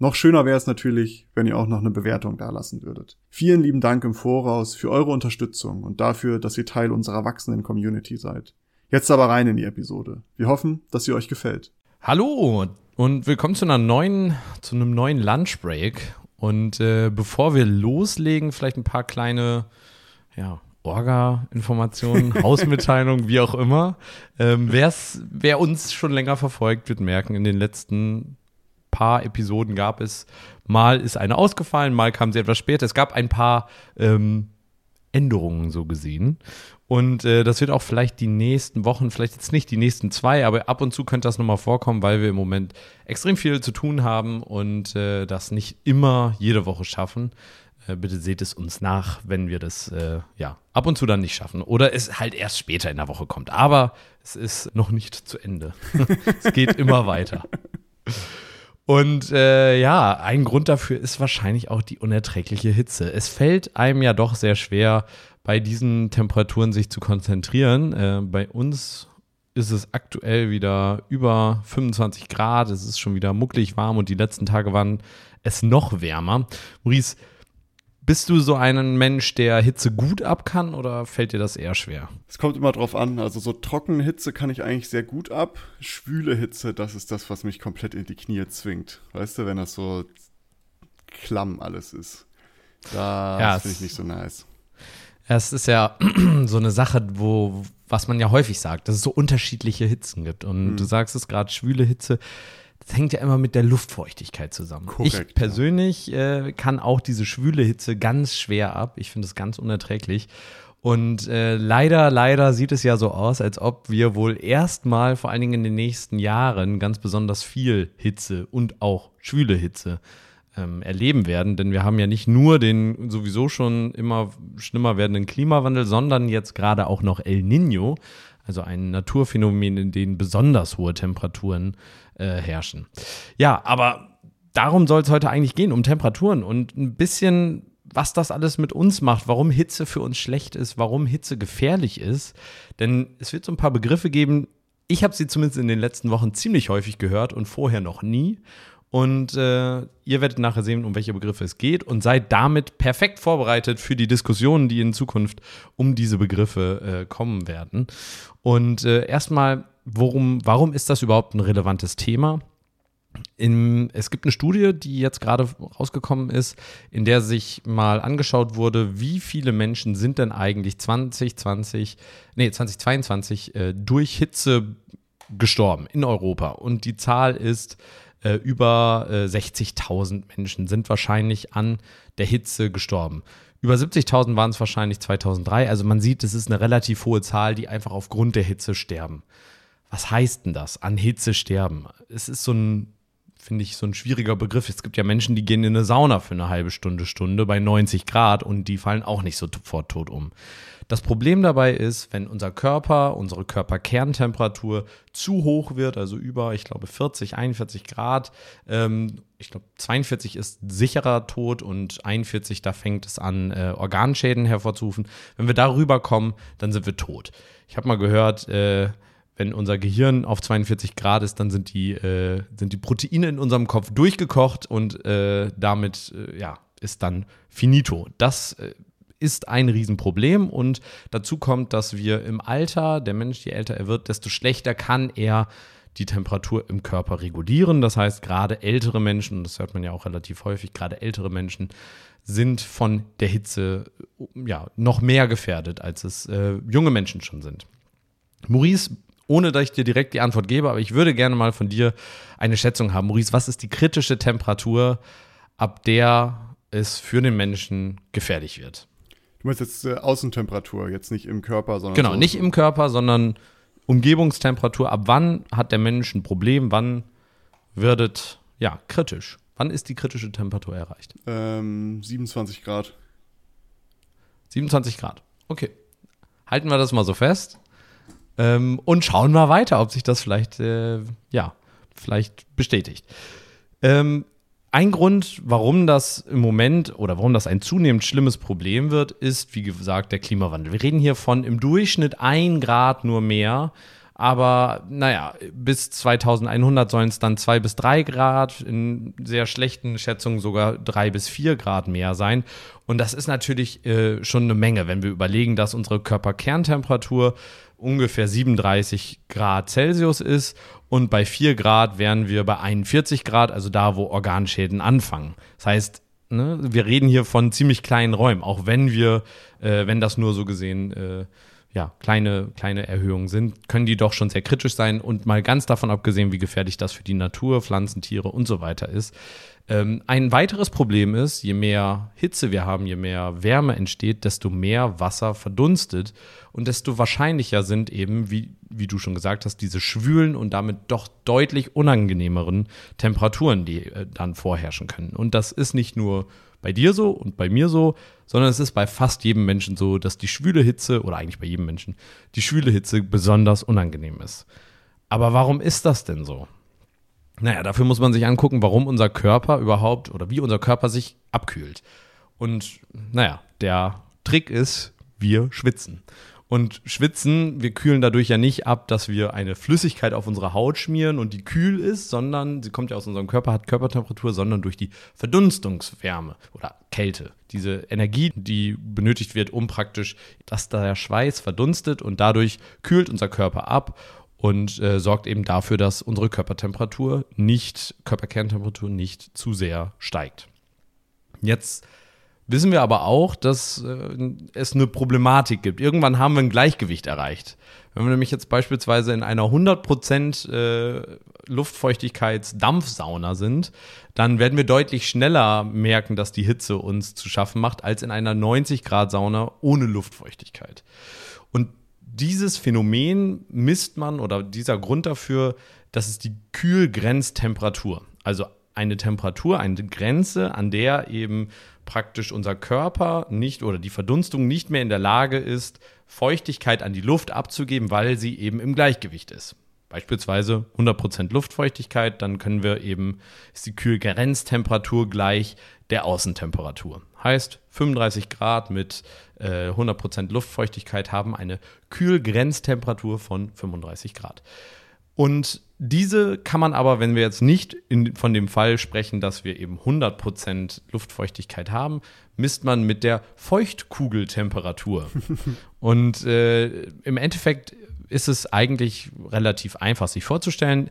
Noch schöner wäre es natürlich, wenn ihr auch noch eine Bewertung dalassen würdet. Vielen lieben Dank im Voraus für eure Unterstützung und dafür, dass ihr Teil unserer wachsenden Community seid. Jetzt aber rein in die Episode. Wir hoffen, dass sie euch gefällt. Hallo und willkommen zu einer neuen, zu einem neuen Lunchbreak. Und äh, bevor wir loslegen, vielleicht ein paar kleine, ja, Orga-Informationen, Hausmitteilungen, wie auch immer. Ähm, wer uns schon länger verfolgt, wird merken, in den letzten paar Episoden gab es. Mal ist eine ausgefallen, mal kam sie etwas später. Es gab ein paar ähm, Änderungen so gesehen. Und äh, das wird auch vielleicht die nächsten Wochen, vielleicht jetzt nicht die nächsten zwei, aber ab und zu könnte das nochmal vorkommen, weil wir im Moment extrem viel zu tun haben und äh, das nicht immer jede Woche schaffen. Äh, bitte seht es uns nach, wenn wir das äh, ja ab und zu dann nicht schaffen oder es halt erst später in der Woche kommt. Aber es ist noch nicht zu Ende. es geht immer weiter. Und äh, ja, ein Grund dafür ist wahrscheinlich auch die unerträgliche Hitze. Es fällt einem ja doch sehr schwer, bei diesen Temperaturen sich zu konzentrieren. Äh, bei uns ist es aktuell wieder über 25 Grad. Es ist schon wieder mucklig warm und die letzten Tage waren es noch wärmer. Maurice, bist du so ein Mensch, der Hitze gut ab kann oder fällt dir das eher schwer? Es kommt immer drauf an. Also so trockene Hitze kann ich eigentlich sehr gut ab. Schwüle Hitze, das ist das, was mich komplett in die Knie zwingt. Weißt du, wenn das so klamm alles ist. Das ja, finde ich nicht so nice. Es ist ja so eine Sache, wo, was man ja häufig sagt, dass es so unterschiedliche Hitzen gibt. Und mhm. du sagst es gerade, schwüle Hitze das hängt ja immer mit der Luftfeuchtigkeit zusammen. Korrekt, ich persönlich ja. äh, kann auch diese schwüle Hitze ganz schwer ab. Ich finde es ganz unerträglich. Und äh, leider, leider sieht es ja so aus, als ob wir wohl erstmal, vor allen Dingen in den nächsten Jahren, ganz besonders viel Hitze und auch schwüle Hitze ähm, erleben werden. Denn wir haben ja nicht nur den sowieso schon immer schlimmer werdenden Klimawandel, sondern jetzt gerade auch noch El Nino, also ein Naturphänomen, in dem besonders hohe Temperaturen äh, herrschen. Ja, aber darum soll es heute eigentlich gehen, um Temperaturen und ein bisschen, was das alles mit uns macht, warum Hitze für uns schlecht ist, warum Hitze gefährlich ist. Denn es wird so ein paar Begriffe geben, ich habe sie zumindest in den letzten Wochen ziemlich häufig gehört und vorher noch nie. Und äh, ihr werdet nachher sehen, um welche Begriffe es geht und seid damit perfekt vorbereitet für die Diskussionen, die in Zukunft um diese Begriffe äh, kommen werden. Und äh, erstmal, worum, warum ist das überhaupt ein relevantes Thema? In, es gibt eine Studie, die jetzt gerade rausgekommen ist, in der sich mal angeschaut wurde, wie viele Menschen sind denn eigentlich 2020, nee, 2022 äh, durch Hitze gestorben in Europa. Und die Zahl ist äh, über äh, 60.000 Menschen sind wahrscheinlich an der Hitze gestorben. Über 70.000 waren es wahrscheinlich 2003. Also man sieht, es ist eine relativ hohe Zahl, die einfach aufgrund der Hitze sterben. Was heißt denn das? An Hitze sterben? Es ist so ein, finde ich, so ein schwieriger Begriff. Es gibt ja Menschen, die gehen in eine Sauna für eine halbe Stunde, Stunde bei 90 Grad und die fallen auch nicht sofort tot um. Das Problem dabei ist, wenn unser Körper, unsere Körperkerntemperatur zu hoch wird, also über, ich glaube, 40, 41 Grad, ähm, ich glaube, 42 ist sicherer Tod und 41, da fängt es an, äh, Organschäden hervorzurufen. Wenn wir darüber kommen, dann sind wir tot. Ich habe mal gehört, äh, wenn unser Gehirn auf 42 Grad ist, dann sind die, äh, sind die Proteine in unserem Kopf durchgekocht und äh, damit äh, ja, ist dann finito. Das äh, ist ein Riesenproblem und dazu kommt, dass wir im Alter, der Mensch, je älter er wird, desto schlechter kann er die Temperatur im Körper regulieren. Das heißt, gerade ältere Menschen, das hört man ja auch relativ häufig, gerade ältere Menschen sind von der Hitze ja, noch mehr gefährdet, als es äh, junge Menschen schon sind. Maurice, ohne dass ich dir direkt die Antwort gebe, aber ich würde gerne mal von dir eine Schätzung haben. Maurice, was ist die kritische Temperatur, ab der es für den Menschen gefährlich wird? Du meinst jetzt äh, Außentemperatur, jetzt nicht im Körper, sondern. Genau, so nicht im Körper, sondern Umgebungstemperatur. Ab wann hat der Mensch ein Problem? Wann wird es, ja, kritisch? Wann ist die kritische Temperatur erreicht? Ähm, 27 Grad. 27 Grad. Okay. Halten wir das mal so fest. Ähm, und schauen mal weiter, ob sich das vielleicht, äh, ja, vielleicht bestätigt. Ähm, ein Grund, warum das im Moment oder warum das ein zunehmend schlimmes Problem wird, ist, wie gesagt, der Klimawandel. Wir reden hier von im Durchschnitt ein Grad nur mehr. Aber naja, bis 2100 sollen es dann zwei bis drei Grad, in sehr schlechten Schätzungen sogar drei bis vier Grad mehr sein. Und das ist natürlich äh, schon eine Menge, wenn wir überlegen, dass unsere Körperkerntemperatur ungefähr 37 Grad Celsius ist und bei 4 Grad wären wir bei 41 Grad, also da, wo Organschäden anfangen. Das heißt, ne, wir reden hier von ziemlich kleinen Räumen, auch wenn wir, äh, wenn das nur so gesehen, äh, ja, kleine, kleine Erhöhungen sind, können die doch schon sehr kritisch sein. Und mal ganz davon abgesehen, wie gefährlich das für die Natur, Pflanzen, Tiere und so weiter ist, ähm, ein weiteres Problem ist, je mehr Hitze wir haben, je mehr Wärme entsteht, desto mehr Wasser verdunstet. Und desto wahrscheinlicher sind eben, wie, wie du schon gesagt hast, diese schwülen und damit doch deutlich unangenehmeren Temperaturen, die äh, dann vorherrschen können. Und das ist nicht nur bei dir so und bei mir so, sondern es ist bei fast jedem Menschen so, dass die schwüle Hitze, oder eigentlich bei jedem Menschen, die schwüle Hitze besonders unangenehm ist. Aber warum ist das denn so? Naja, dafür muss man sich angucken, warum unser Körper überhaupt oder wie unser Körper sich abkühlt. Und naja, der Trick ist, wir schwitzen. Und schwitzen, wir kühlen dadurch ja nicht ab, dass wir eine Flüssigkeit auf unsere Haut schmieren und die kühl ist, sondern sie kommt ja aus unserem Körper, hat Körpertemperatur, sondern durch die Verdunstungswärme oder Kälte. Diese Energie, die benötigt wird, um praktisch, dass der Schweiß verdunstet und dadurch kühlt unser Körper ab und äh, sorgt eben dafür, dass unsere Körpertemperatur nicht, Körperkerntemperatur nicht zu sehr steigt. Jetzt wissen wir aber auch, dass äh, es eine Problematik gibt. Irgendwann haben wir ein Gleichgewicht erreicht. Wenn wir nämlich jetzt beispielsweise in einer 100% äh, Luftfeuchtigkeitsdampfsauna sind, dann werden wir deutlich schneller merken, dass die Hitze uns zu schaffen macht, als in einer 90 Grad Sauna ohne Luftfeuchtigkeit. Und dieses Phänomen misst man oder dieser Grund dafür, das ist die Kühlgrenztemperatur. Also eine Temperatur, eine Grenze, an der eben praktisch unser Körper nicht oder die Verdunstung nicht mehr in der Lage ist, Feuchtigkeit an die Luft abzugeben, weil sie eben im Gleichgewicht ist. Beispielsweise 100% Luftfeuchtigkeit, dann können wir eben, ist die Kühlgrenztemperatur gleich der Außentemperatur. Heißt, 35 Grad mit äh, 100% Luftfeuchtigkeit haben eine Kühlgrenztemperatur von 35 Grad. Und diese kann man aber, wenn wir jetzt nicht in, von dem Fall sprechen, dass wir eben 100% Luftfeuchtigkeit haben, misst man mit der Feuchtkugeltemperatur. Und äh, im Endeffekt ist es eigentlich relativ einfach sich vorzustellen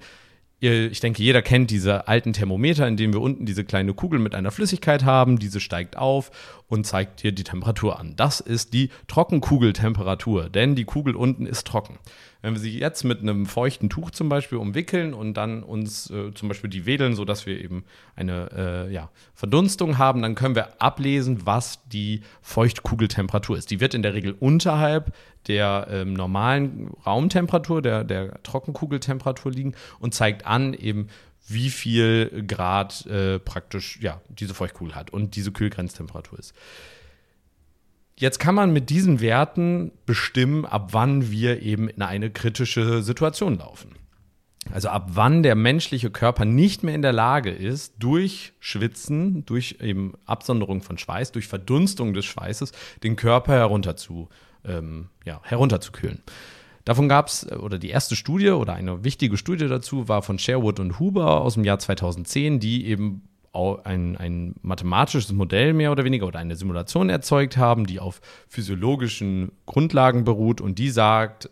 ich denke, jeder kennt diese alten Thermometer, in denen wir unten diese kleine Kugel mit einer Flüssigkeit haben. Diese steigt auf und zeigt dir die Temperatur an. Das ist die Trockenkugeltemperatur, denn die Kugel unten ist trocken. Wenn wir sie jetzt mit einem feuchten Tuch zum Beispiel umwickeln und dann uns äh, zum Beispiel die wedeln, sodass wir eben eine äh, ja, Verdunstung haben, dann können wir ablesen, was die Feuchtkugeltemperatur ist. Die wird in der Regel unterhalb der ähm, normalen Raumtemperatur, der, der Trockenkugeltemperatur liegen und zeigt an eben, wie viel Grad äh, praktisch ja, diese Feuchtkugel hat und diese Kühlgrenztemperatur ist. Jetzt kann man mit diesen Werten bestimmen, ab wann wir eben in eine kritische Situation laufen. Also ab wann der menschliche Körper nicht mehr in der Lage ist, durch Schwitzen, durch eben Absonderung von Schweiß, durch Verdunstung des Schweißes, den Körper herunter zu, ähm, ja, herunterzukühlen. Davon gab es, oder die erste Studie oder eine wichtige Studie dazu war von Sherwood und Huber aus dem Jahr 2010, die eben ein, ein mathematisches Modell mehr oder weniger oder eine Simulation erzeugt haben, die auf physiologischen Grundlagen beruht und die sagt,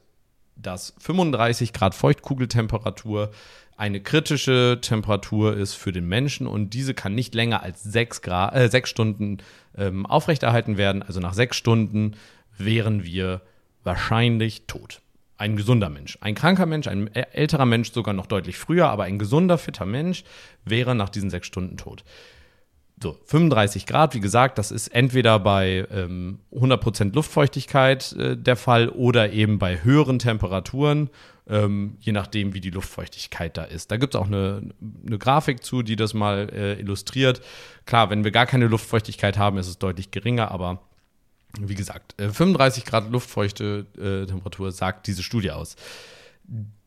dass 35 Grad Feuchtkugeltemperatur eine kritische Temperatur ist für den Menschen und diese kann nicht länger als sechs, Grad, äh, sechs Stunden ähm, aufrechterhalten werden. Also nach sechs Stunden wären wir wahrscheinlich tot ein gesunder Mensch. Ein kranker Mensch, ein älterer Mensch sogar noch deutlich früher, aber ein gesunder, fitter Mensch wäre nach diesen sechs Stunden tot. So, 35 Grad, wie gesagt, das ist entweder bei ähm, 100% Luftfeuchtigkeit äh, der Fall oder eben bei höheren Temperaturen, ähm, je nachdem, wie die Luftfeuchtigkeit da ist. Da gibt es auch eine, eine, Grafik zu, die das mal äh, illustriert. Klar, wenn wir gar keine Luftfeuchtigkeit haben, ist es deutlich geringer, aber Wie gesagt, 35 äh, Grad luftfeuchte äh, Temperatur sagt diese Studie aus.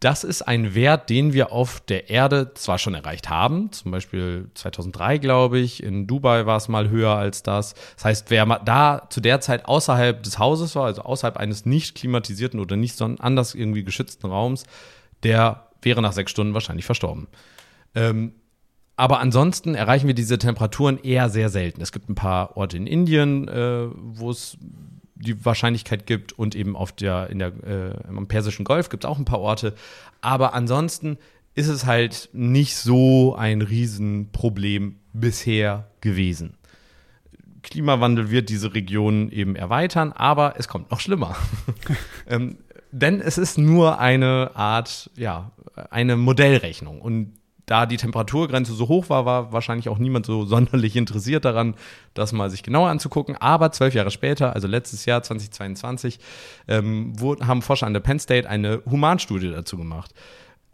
Das ist ein Wert, den wir auf der Erde zwar schon erreicht haben, zum Beispiel 2003, glaube ich, in Dubai war es mal höher als das. Das heißt, wer da zu der Zeit außerhalb des Hauses war, also außerhalb eines nicht klimatisierten oder nicht anders irgendwie geschützten Raums, der wäre nach sechs Stunden wahrscheinlich verstorben. Ähm, aber ansonsten erreichen wir diese Temperaturen eher sehr selten. Es gibt ein paar Orte in Indien, äh, wo es die Wahrscheinlichkeit gibt und eben auf der, in der, äh, im Persischen Golf gibt es auch ein paar Orte. Aber ansonsten ist es halt nicht so ein Riesenproblem bisher gewesen. Klimawandel wird diese Region eben erweitern, aber es kommt noch schlimmer. ähm, denn es ist nur eine Art, ja, eine Modellrechnung. Und da die Temperaturgrenze so hoch war, war wahrscheinlich auch niemand so sonderlich interessiert daran, das mal sich genauer anzugucken. Aber zwölf Jahre später, also letztes Jahr 2022, ähm, wurden, haben Forscher an der Penn State eine Humanstudie dazu gemacht.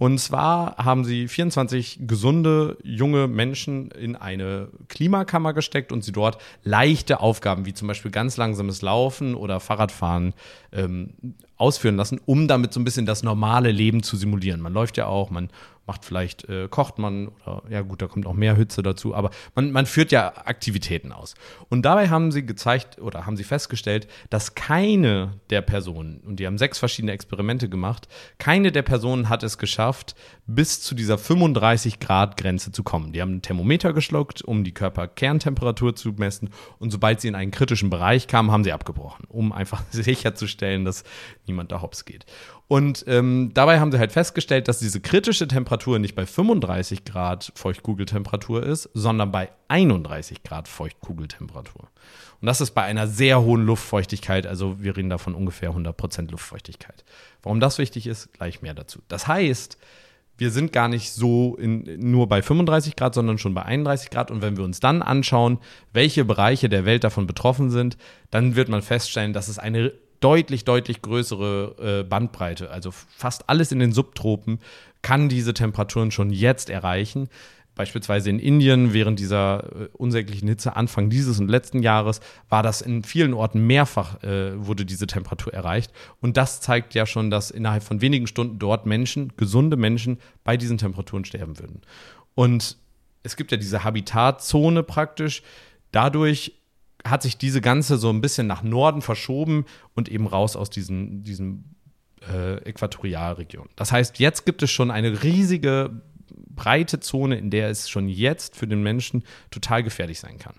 Und zwar haben sie 24 gesunde junge Menschen in eine Klimakammer gesteckt und sie dort leichte Aufgaben wie zum Beispiel ganz langsames Laufen oder Fahrradfahren ähm, ausführen lassen, um damit so ein bisschen das normale Leben zu simulieren. Man läuft ja auch, man macht vielleicht, äh, kocht man oder ja gut, da kommt auch mehr Hitze dazu, aber man, man führt ja Aktivitäten aus. Und dabei haben sie gezeigt oder haben sie festgestellt, dass keine der Personen, und die haben sechs verschiedene Experimente gemacht, keine der Personen hat es geschafft, bis zu dieser 35 Grad Grenze zu kommen. Die haben ein Thermometer geschluckt, um die Körperkerntemperatur zu messen und sobald sie in einen kritischen Bereich kamen, haben sie abgebrochen, um einfach sicherzustellen, dass niemand da hops geht. Und ähm, dabei haben sie halt festgestellt, dass diese kritische Temperatur nicht bei 35 Grad Feuchtkugeltemperatur ist, sondern bei 31 Grad Feuchtkugeltemperatur. Und das ist bei einer sehr hohen Luftfeuchtigkeit, also wir reden da von ungefähr 100% Luftfeuchtigkeit. Warum das wichtig ist, gleich mehr dazu. Das heißt, wir sind gar nicht so in, nur bei 35 Grad, sondern schon bei 31 Grad. Und wenn wir uns dann anschauen, welche Bereiche der Welt davon betroffen sind, dann wird man feststellen, dass es eine deutlich, deutlich größere äh, Bandbreite. Also fast alles in den Subtropen kann diese Temperaturen schon jetzt erreichen. Beispielsweise in Indien während dieser äh, unsäglichen Hitze Anfang dieses und letzten Jahres war das in vielen Orten mehrfach, äh, wurde diese Temperatur erreicht. Und das zeigt ja schon, dass innerhalb von wenigen Stunden dort Menschen, gesunde Menschen, bei diesen Temperaturen sterben würden. Und es gibt ja diese Habitatzone praktisch. Dadurch hat sich diese ganze so ein bisschen nach Norden verschoben und eben raus aus diesen, diesen äh, Äquatorialregionen. Das heißt, jetzt gibt es schon eine riesige breite Zone, in der es schon jetzt für den Menschen total gefährlich sein kann.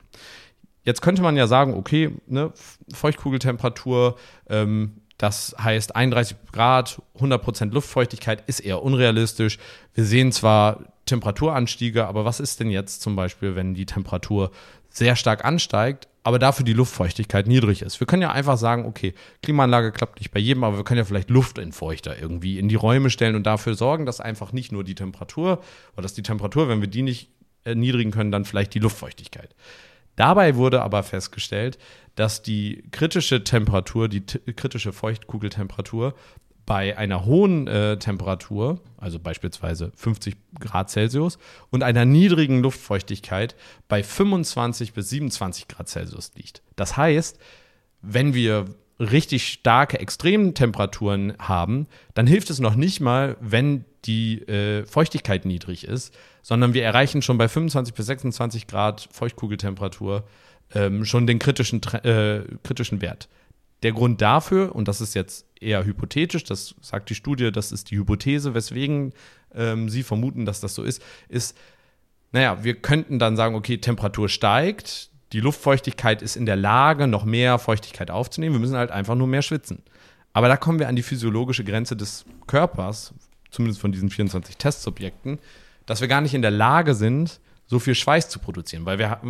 Jetzt könnte man ja sagen, okay, ne, Feuchtkugeltemperatur, ähm, das heißt 31 Grad, 100% Luftfeuchtigkeit ist eher unrealistisch. Wir sehen zwar Temperaturanstiege, aber was ist denn jetzt zum Beispiel, wenn die Temperatur sehr stark ansteigt, aber dafür die Luftfeuchtigkeit niedrig ist. Wir können ja einfach sagen, okay, Klimaanlage klappt nicht bei jedem, aber wir können ja vielleicht Luftentfeuchter irgendwie in die Räume stellen und dafür sorgen, dass einfach nicht nur die Temperatur oder dass die Temperatur, wenn wir die nicht erniedrigen können, dann vielleicht die Luftfeuchtigkeit. Dabei wurde aber festgestellt, dass die kritische Temperatur, die kritische Feuchtkugeltemperatur bei einer hohen äh, Temperatur, also beispielsweise 50 Grad Celsius, und einer niedrigen Luftfeuchtigkeit bei 25 bis 27 Grad Celsius liegt. Das heißt, wenn wir richtig starke Extremtemperaturen haben, dann hilft es noch nicht mal, wenn die äh, Feuchtigkeit niedrig ist, sondern wir erreichen schon bei 25 bis 26 Grad Feuchtkugeltemperatur ähm, schon den kritischen, äh, kritischen Wert. Der Grund dafür, und das ist jetzt eher hypothetisch, das sagt die Studie, das ist die Hypothese, weswegen ähm, sie vermuten, dass das so ist, ist, naja, wir könnten dann sagen, okay, Temperatur steigt, die Luftfeuchtigkeit ist in der Lage, noch mehr Feuchtigkeit aufzunehmen, wir müssen halt einfach nur mehr schwitzen. Aber da kommen wir an die physiologische Grenze des Körpers, zumindest von diesen 24 Testsubjekten, dass wir gar nicht in der Lage sind, so viel Schweiß zu produzieren. Weil wir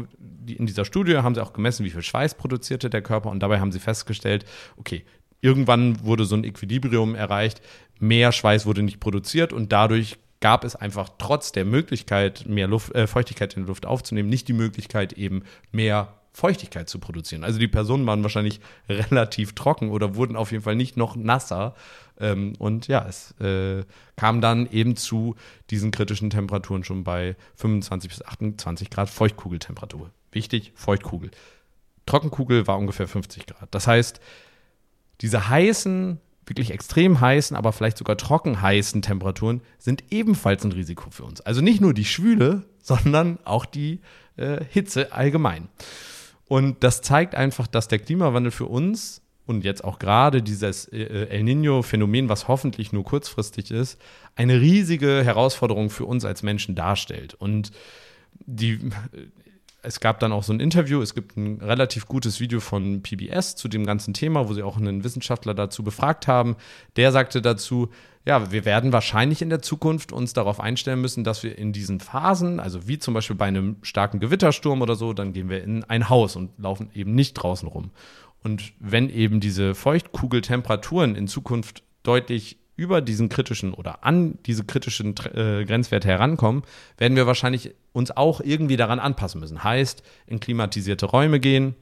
in dieser Studie haben sie auch gemessen, wie viel Schweiß produzierte der Körper und dabei haben sie festgestellt, okay, irgendwann wurde so ein Equilibrium erreicht, mehr Schweiß wurde nicht produziert und dadurch gab es einfach trotz der Möglichkeit, mehr Luft, äh, Feuchtigkeit in der Luft aufzunehmen, nicht die Möglichkeit, eben mehr Feuchtigkeit zu produzieren. Also die Personen waren wahrscheinlich relativ trocken oder wurden auf jeden Fall nicht noch nasser. Ähm, und ja, es äh, kam dann eben zu diesen kritischen Temperaturen schon bei 25 bis 28 Grad Feuchtkugeltemperatur. Wichtig, Feuchtkugel. Trockenkugel war ungefähr 50 Grad. Das heißt, diese heißen, wirklich extrem heißen, aber vielleicht sogar trocken heißen Temperaturen sind ebenfalls ein Risiko für uns. Also nicht nur die Schwüle, sondern auch die äh, Hitze allgemein. Und das zeigt einfach, dass der Klimawandel für uns und jetzt auch gerade dieses äh, El Nino-Phänomen, was hoffentlich nur kurzfristig ist, eine riesige Herausforderung für uns als Menschen darstellt. Und die, es gab dann auch so ein Interview, es gibt ein relativ gutes Video von PBS zu dem ganzen Thema, wo sie auch einen Wissenschaftler dazu befragt haben. Der sagte dazu, ja, wir werden wahrscheinlich in der Zukunft uns darauf einstellen müssen, dass wir in diesen Phasen, also wie zum Beispiel bei einem starken Gewittersturm oder so, dann gehen wir in ein Haus und laufen eben nicht draußen rum. Und wenn eben diese Feuchtkugeltemperaturen in Zukunft deutlich über diesen kritischen oder an diese kritischen äh, Grenzwerte herankommen, werden wir wahrscheinlich uns auch irgendwie daran anpassen müssen. Heißt, in klimatisierte Räume gehen.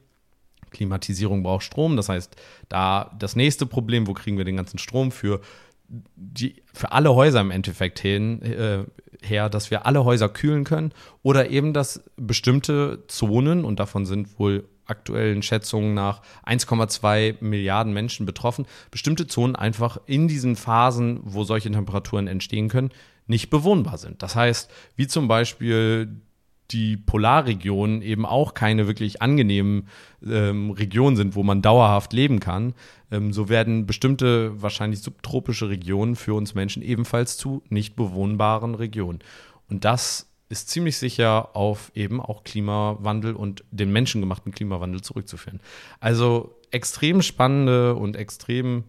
Klimatisierung braucht Strom, das heißt, da das nächste Problem, wo kriegen wir den ganzen Strom für die, für alle Häuser im Endeffekt hin, äh, her, dass wir alle Häuser kühlen können oder eben, dass bestimmte Zonen, und davon sind wohl aktuellen Schätzungen nach 1,2 Milliarden Menschen betroffen, bestimmte Zonen einfach in diesen Phasen, wo solche Temperaturen entstehen können, nicht bewohnbar sind. Das heißt, wie zum Beispiel die Polarregionen eben auch keine wirklich angenehmen ähm, Regionen sind, wo man dauerhaft leben kann, ähm, so werden bestimmte wahrscheinlich subtropische Regionen für uns Menschen ebenfalls zu nicht bewohnbaren Regionen. Und das ist ziemlich sicher auf eben auch Klimawandel und den menschengemachten Klimawandel zurückzuführen. Also extrem spannende und extrem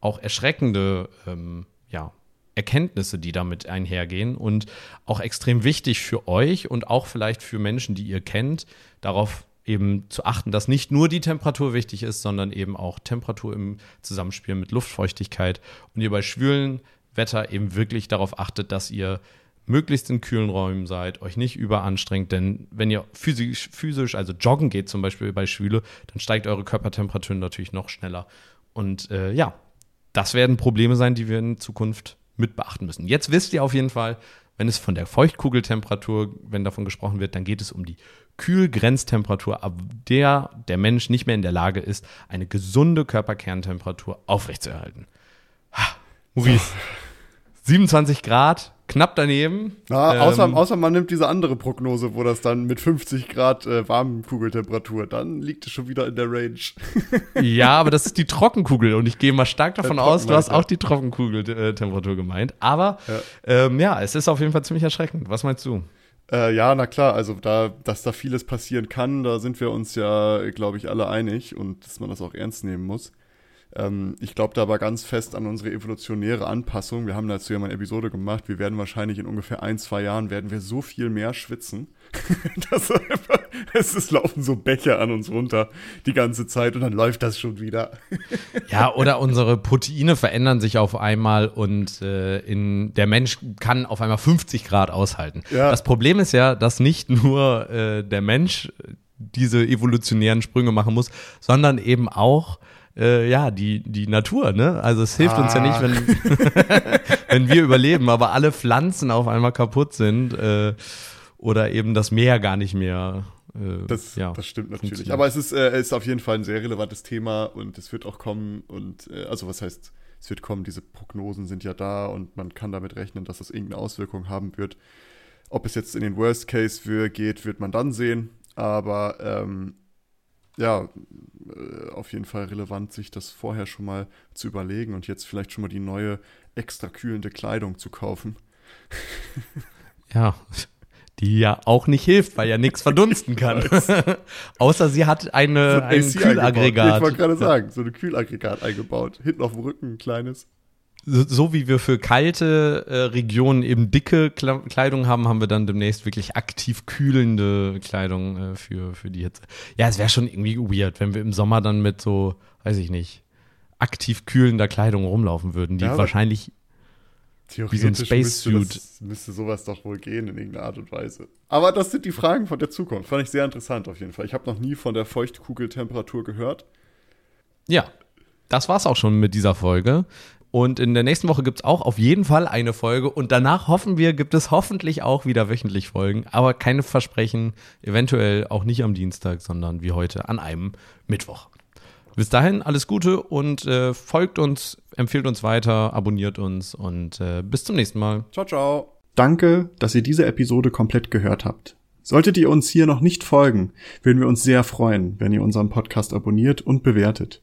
auch erschreckende ähm, ja, Erkenntnisse, die damit einhergehen und auch extrem wichtig für euch und auch vielleicht für Menschen, die ihr kennt, darauf eben zu achten, dass nicht nur die Temperatur wichtig ist, sondern eben auch Temperatur im Zusammenspiel mit Luftfeuchtigkeit und ihr bei schwülen Wetter eben wirklich darauf achtet, dass ihr möglichst in kühlen Räumen seid, euch nicht überanstrengt, denn wenn ihr physisch, physisch, also joggen geht zum Beispiel bei Schwüle, dann steigt eure Körpertemperatur natürlich noch schneller. Und äh, ja, das werden Probleme sein, die wir in Zukunft mit beachten müssen. Jetzt wisst ihr auf jeden Fall, wenn es von der Feuchtkugeltemperatur, wenn davon gesprochen wird, dann geht es um die Kühlgrenztemperatur, ab der der Mensch nicht mehr in der Lage ist, eine gesunde Körperkerntemperatur aufrechtzuerhalten. Maurice, 27 Grad, knapp daneben. Ja, außer, ähm, außer man nimmt diese andere Prognose, wo das dann mit 50 Grad äh, Warmkugeltemperatur, dann liegt es schon wieder in der Range. ja, aber das ist die Trockenkugel und ich gehe mal stark davon aus, du hast auch die Trockenkugeltemperatur gemeint. Aber ja. Ähm, ja, es ist auf jeden Fall ziemlich erschreckend. Was meinst du? Äh, ja, na klar, also da, dass da vieles passieren kann, da sind wir uns ja, glaube ich, alle einig und dass man das auch ernst nehmen muss. Ähm, ich glaube da aber ganz fest an unsere evolutionäre Anpassung. Wir haben dazu ja mal eine Episode gemacht. Wir werden wahrscheinlich in ungefähr ein, zwei Jahren werden wir so viel mehr schwitzen. dass einfach, es ist, laufen so Bäche an uns runter die ganze Zeit und dann läuft das schon wieder. ja, oder unsere Proteine verändern sich auf einmal und äh, in, der Mensch kann auf einmal 50 Grad aushalten. Ja. Das Problem ist ja, dass nicht nur äh, der Mensch diese evolutionären Sprünge machen muss, sondern eben auch äh, ja, die, die Natur, ne? Also es hilft ah. uns ja nicht, wenn, ah. wenn wir überleben, aber alle Pflanzen auf einmal kaputt sind äh, oder eben das Meer gar nicht mehr. Äh, das, ja, das stimmt natürlich. Aber es ist, äh, ist auf jeden Fall ein sehr relevantes Thema und es wird auch kommen und äh, also was heißt, es wird kommen, diese Prognosen sind ja da und man kann damit rechnen, dass das irgendeine Auswirkung haben wird. Ob es jetzt in den Worst Case geht, wird man dann sehen. Aber ähm, ja, äh, auf jeden Fall relevant, sich das vorher schon mal zu überlegen und jetzt vielleicht schon mal die neue extra kühlende Kleidung zu kaufen. ja, die ja auch nicht hilft, weil ja nichts verdunsten kann. Außer sie hat eine, so ein, ein Kühlaggregat. Ich wollte gerade sagen, so ein Kühlaggregat eingebaut. Hinten auf dem Rücken ein kleines so wie wir für kalte äh, Regionen eben dicke Kleidung haben, haben wir dann demnächst wirklich aktiv kühlende Kleidung äh, für, für die Hitze. Ja, es wäre schon irgendwie weird, wenn wir im Sommer dann mit so, weiß ich nicht, aktiv kühlender Kleidung rumlaufen würden, die ja, wahrscheinlich wie so ein Spacesuit. Müsste, müsste sowas doch wohl gehen in irgendeiner Art und Weise. Aber das sind die Fragen von der Zukunft. Fand ich sehr interessant auf jeden Fall. Ich habe noch nie von der Feuchtkugeltemperatur gehört. Ja, das war's auch schon mit dieser Folge. Und in der nächsten Woche gibt es auch auf jeden Fall eine Folge. Und danach hoffen wir, gibt es hoffentlich auch wieder wöchentlich Folgen. Aber keine Versprechen, eventuell auch nicht am Dienstag, sondern wie heute an einem Mittwoch. Bis dahin alles Gute und äh, folgt uns, empfiehlt uns weiter, abonniert uns und äh, bis zum nächsten Mal. Ciao, ciao. Danke, dass ihr diese Episode komplett gehört habt. Solltet ihr uns hier noch nicht folgen, würden wir uns sehr freuen, wenn ihr unseren Podcast abonniert und bewertet.